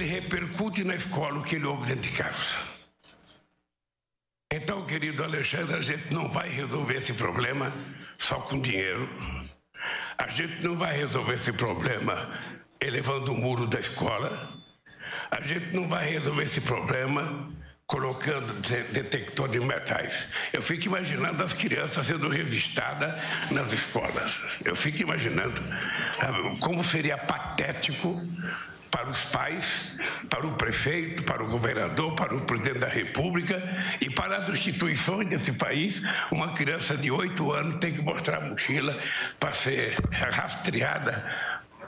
ele repercute na escola o que ele ouve dentro de casa. Então, querido Alexandre, a gente não vai resolver esse problema só com dinheiro. A gente não vai resolver esse problema elevando o muro da escola. A gente não vai resolver esse problema colocando detector de metais. Eu fico imaginando as crianças sendo revistadas nas escolas. Eu fico imaginando como seria patético para os pais, para o prefeito, para o governador, para o presidente da República e para as instituições desse país, uma criança de oito anos tem que mostrar a mochila para ser rastreada